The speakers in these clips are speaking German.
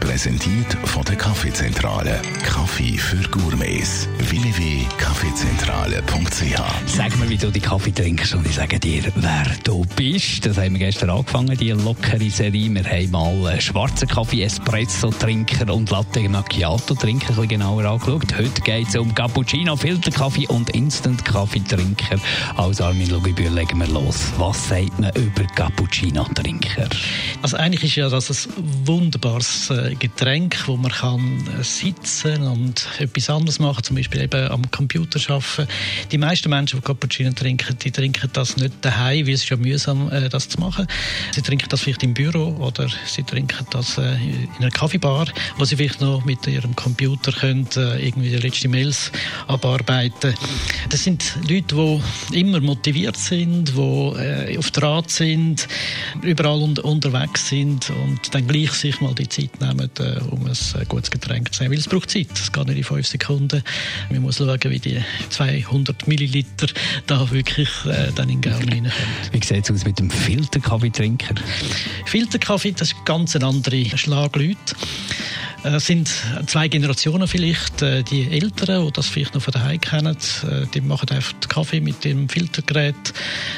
Präsentiert von der Kaffeezentrale. Kaffee für Gourmets. www.kaffeezentrale.ch Sag mir, wie du die Kaffee trinkst und ich sage dir, wer du bist. Das haben wir gestern angefangen, die lockere Serie. Wir haben mal schwarzen Kaffee, Espresso-Trinker und Latte Macchiato-Trinker ein bisschen genauer angeschaut. Heute geht es um Cappuccino, Filterkaffee und Instant-Kaffee-Trinker. Als Armin Lugibür legen wir los. Was sagt man über Cappuccino-Trinker? Also eigentlich ist ja das ein wunderbares äh, Getränk, wo man kann äh, sitzen und etwas anderes machen, zum Beispiel eben am Computer arbeiten. Die meisten Menschen, die Cappuccino trinken, die trinken das nicht daheim, weil es ist ja mühsam, äh, das zu machen. Sie trinken das vielleicht im Büro oder sie trinken das in einer Kaffeebar, wo sie vielleicht noch mit ihrem Computer können, irgendwie die letzten Mails abarbeiten. Das sind Leute, die immer motiviert sind, die auf Draht sind, überall unterwegs sind und dann gleich sich mal die Zeit nehmen äh, um ein gutes Getränk zu nehmen. Weil es braucht Zeit. Es geht nicht in fünf Sekunden. Man muss schauen, wie die 200 Milliliter da wirklich äh, dann in den Gaumen reinkommen. Wie sieht es aus mit dem Filterkaffeetrinker? Filterkaffee, das ist ganz eine andere Schlagleute. Es äh, sind zwei Generationen vielleicht. Äh, die Älteren, die das vielleicht noch von daheim kennen, äh, die machen einfach Kaffee mit dem Filtergerät.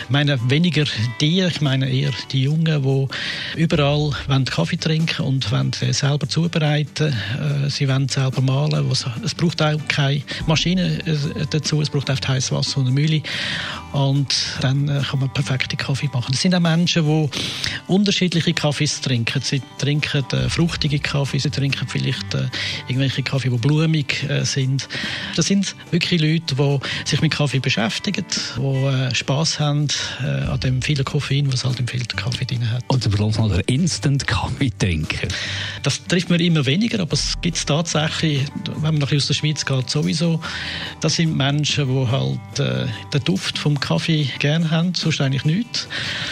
Ich meine weniger die, ich meine eher die Jungen, die überall Kaffee trinken und wollen selber zubereiten. Sie wollen selber malen. Es braucht auch keine Maschine dazu, es braucht einfach heißes Wasser und eine Mühle. Und dann kann man perfekte Kaffee machen. Es sind auch Menschen, die unterschiedliche Kaffees trinken. Sie trinken fruchtige Kaffee, sie trinken vielleicht äh, irgendwelche Kaffee, die blumig äh, sind. Das sind wirklich Leute, die sich mit Kaffee beschäftigen, die äh, Spaß haben äh, an dem vielen Koffein, was halt im Filterkaffee drin hat. Und bloß noch der Instant-Kaffee-Trinker. Das trifft man immer weniger, aber es gibt es tatsächlich, wenn man noch aus der Schweiz geht, sowieso. Das sind Menschen, die halt äh, den Duft vom Kaffee gerne haben, sonst eigentlich nichts.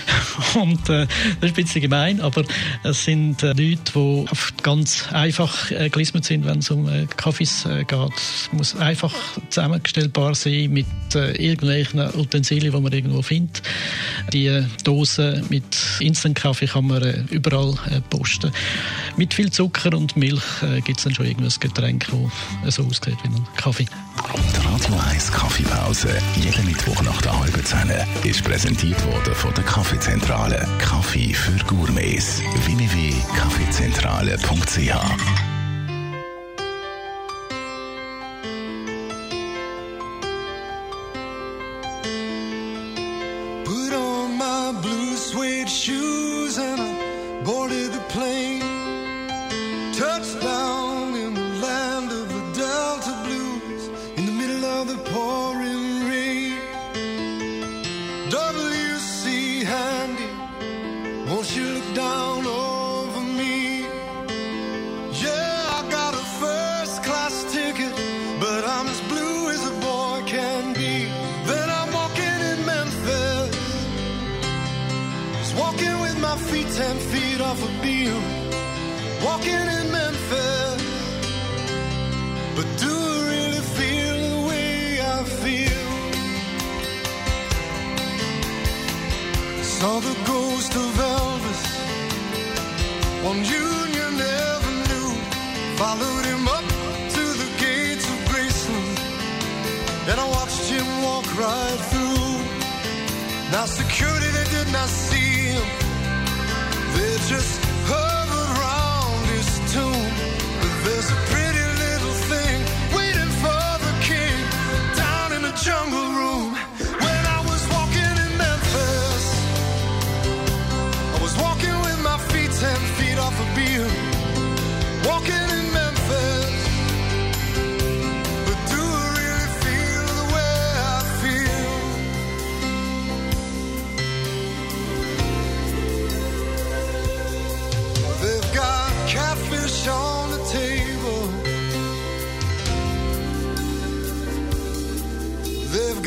Und äh, das ist ein bisschen gemein, aber es sind äh, Leute, die ganz einfach äh, gelismet sind, wenn es um äh, Kaffees äh, geht. Es muss einfach zusammengestellbar sein mit äh, irgendwelchen Utensilien, die man irgendwo findet. Die äh, Dosen mit Instant-Kaffee kann man äh, überall posten. Mit viel Zucker und Milch gibt es dann schon irgendwas Getränk, das so aussieht wie ein Kaffee. Die Radio 1 Kaffeepause, jeden Mittwoch nach der halben Zehn, ist präsentiert worden von der Kaffeezentrale. Kaffee für Gourmets. www.kaffeezentrale.ch shoes and I boarded the plane. Touchdown WC Handy, won't you look down over me? Yeah, I got a first class ticket, but I'm as blue as a boy can be. Then I'm walking in Memphis, just walking with my feet ten feet off a beam. Walking in Memphis, but do Saw the ghost of Elvis on Union Avenue. Followed him up to the gates of Graceland, and I watched him walk right through. Now security they did not see him. They just hovered around his tomb. But there's a pretty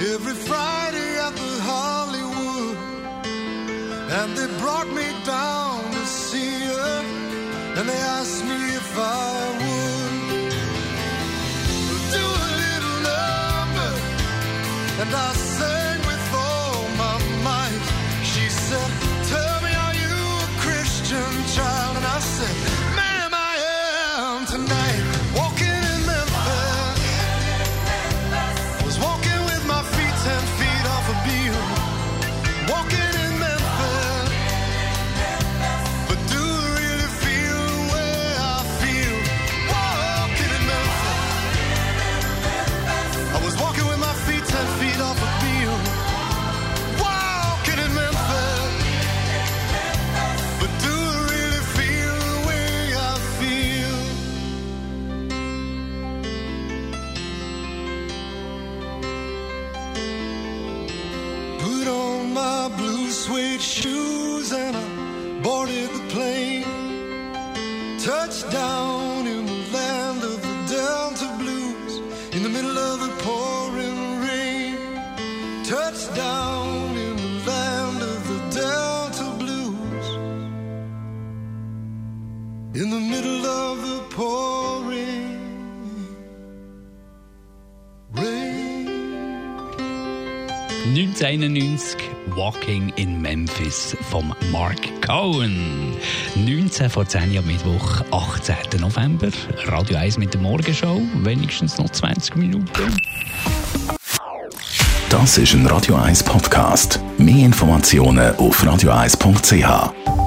every Friday at the Hollywood. And they brought me down to see her, and they asked me if I would do a little number. And I suede shoes and I boarded the plane. Touchdown in the land of the Delta Blues in the middle 1991 Walking in Memphis vom Mark Cohen. 19 vor 10 am Mittwoch, 18. November. Radio 1 mit der Morgenshow. Wenigstens noch 20 Minuten. Das ist ein Radio 1 Podcast. Mehr Informationen auf radio1.ch.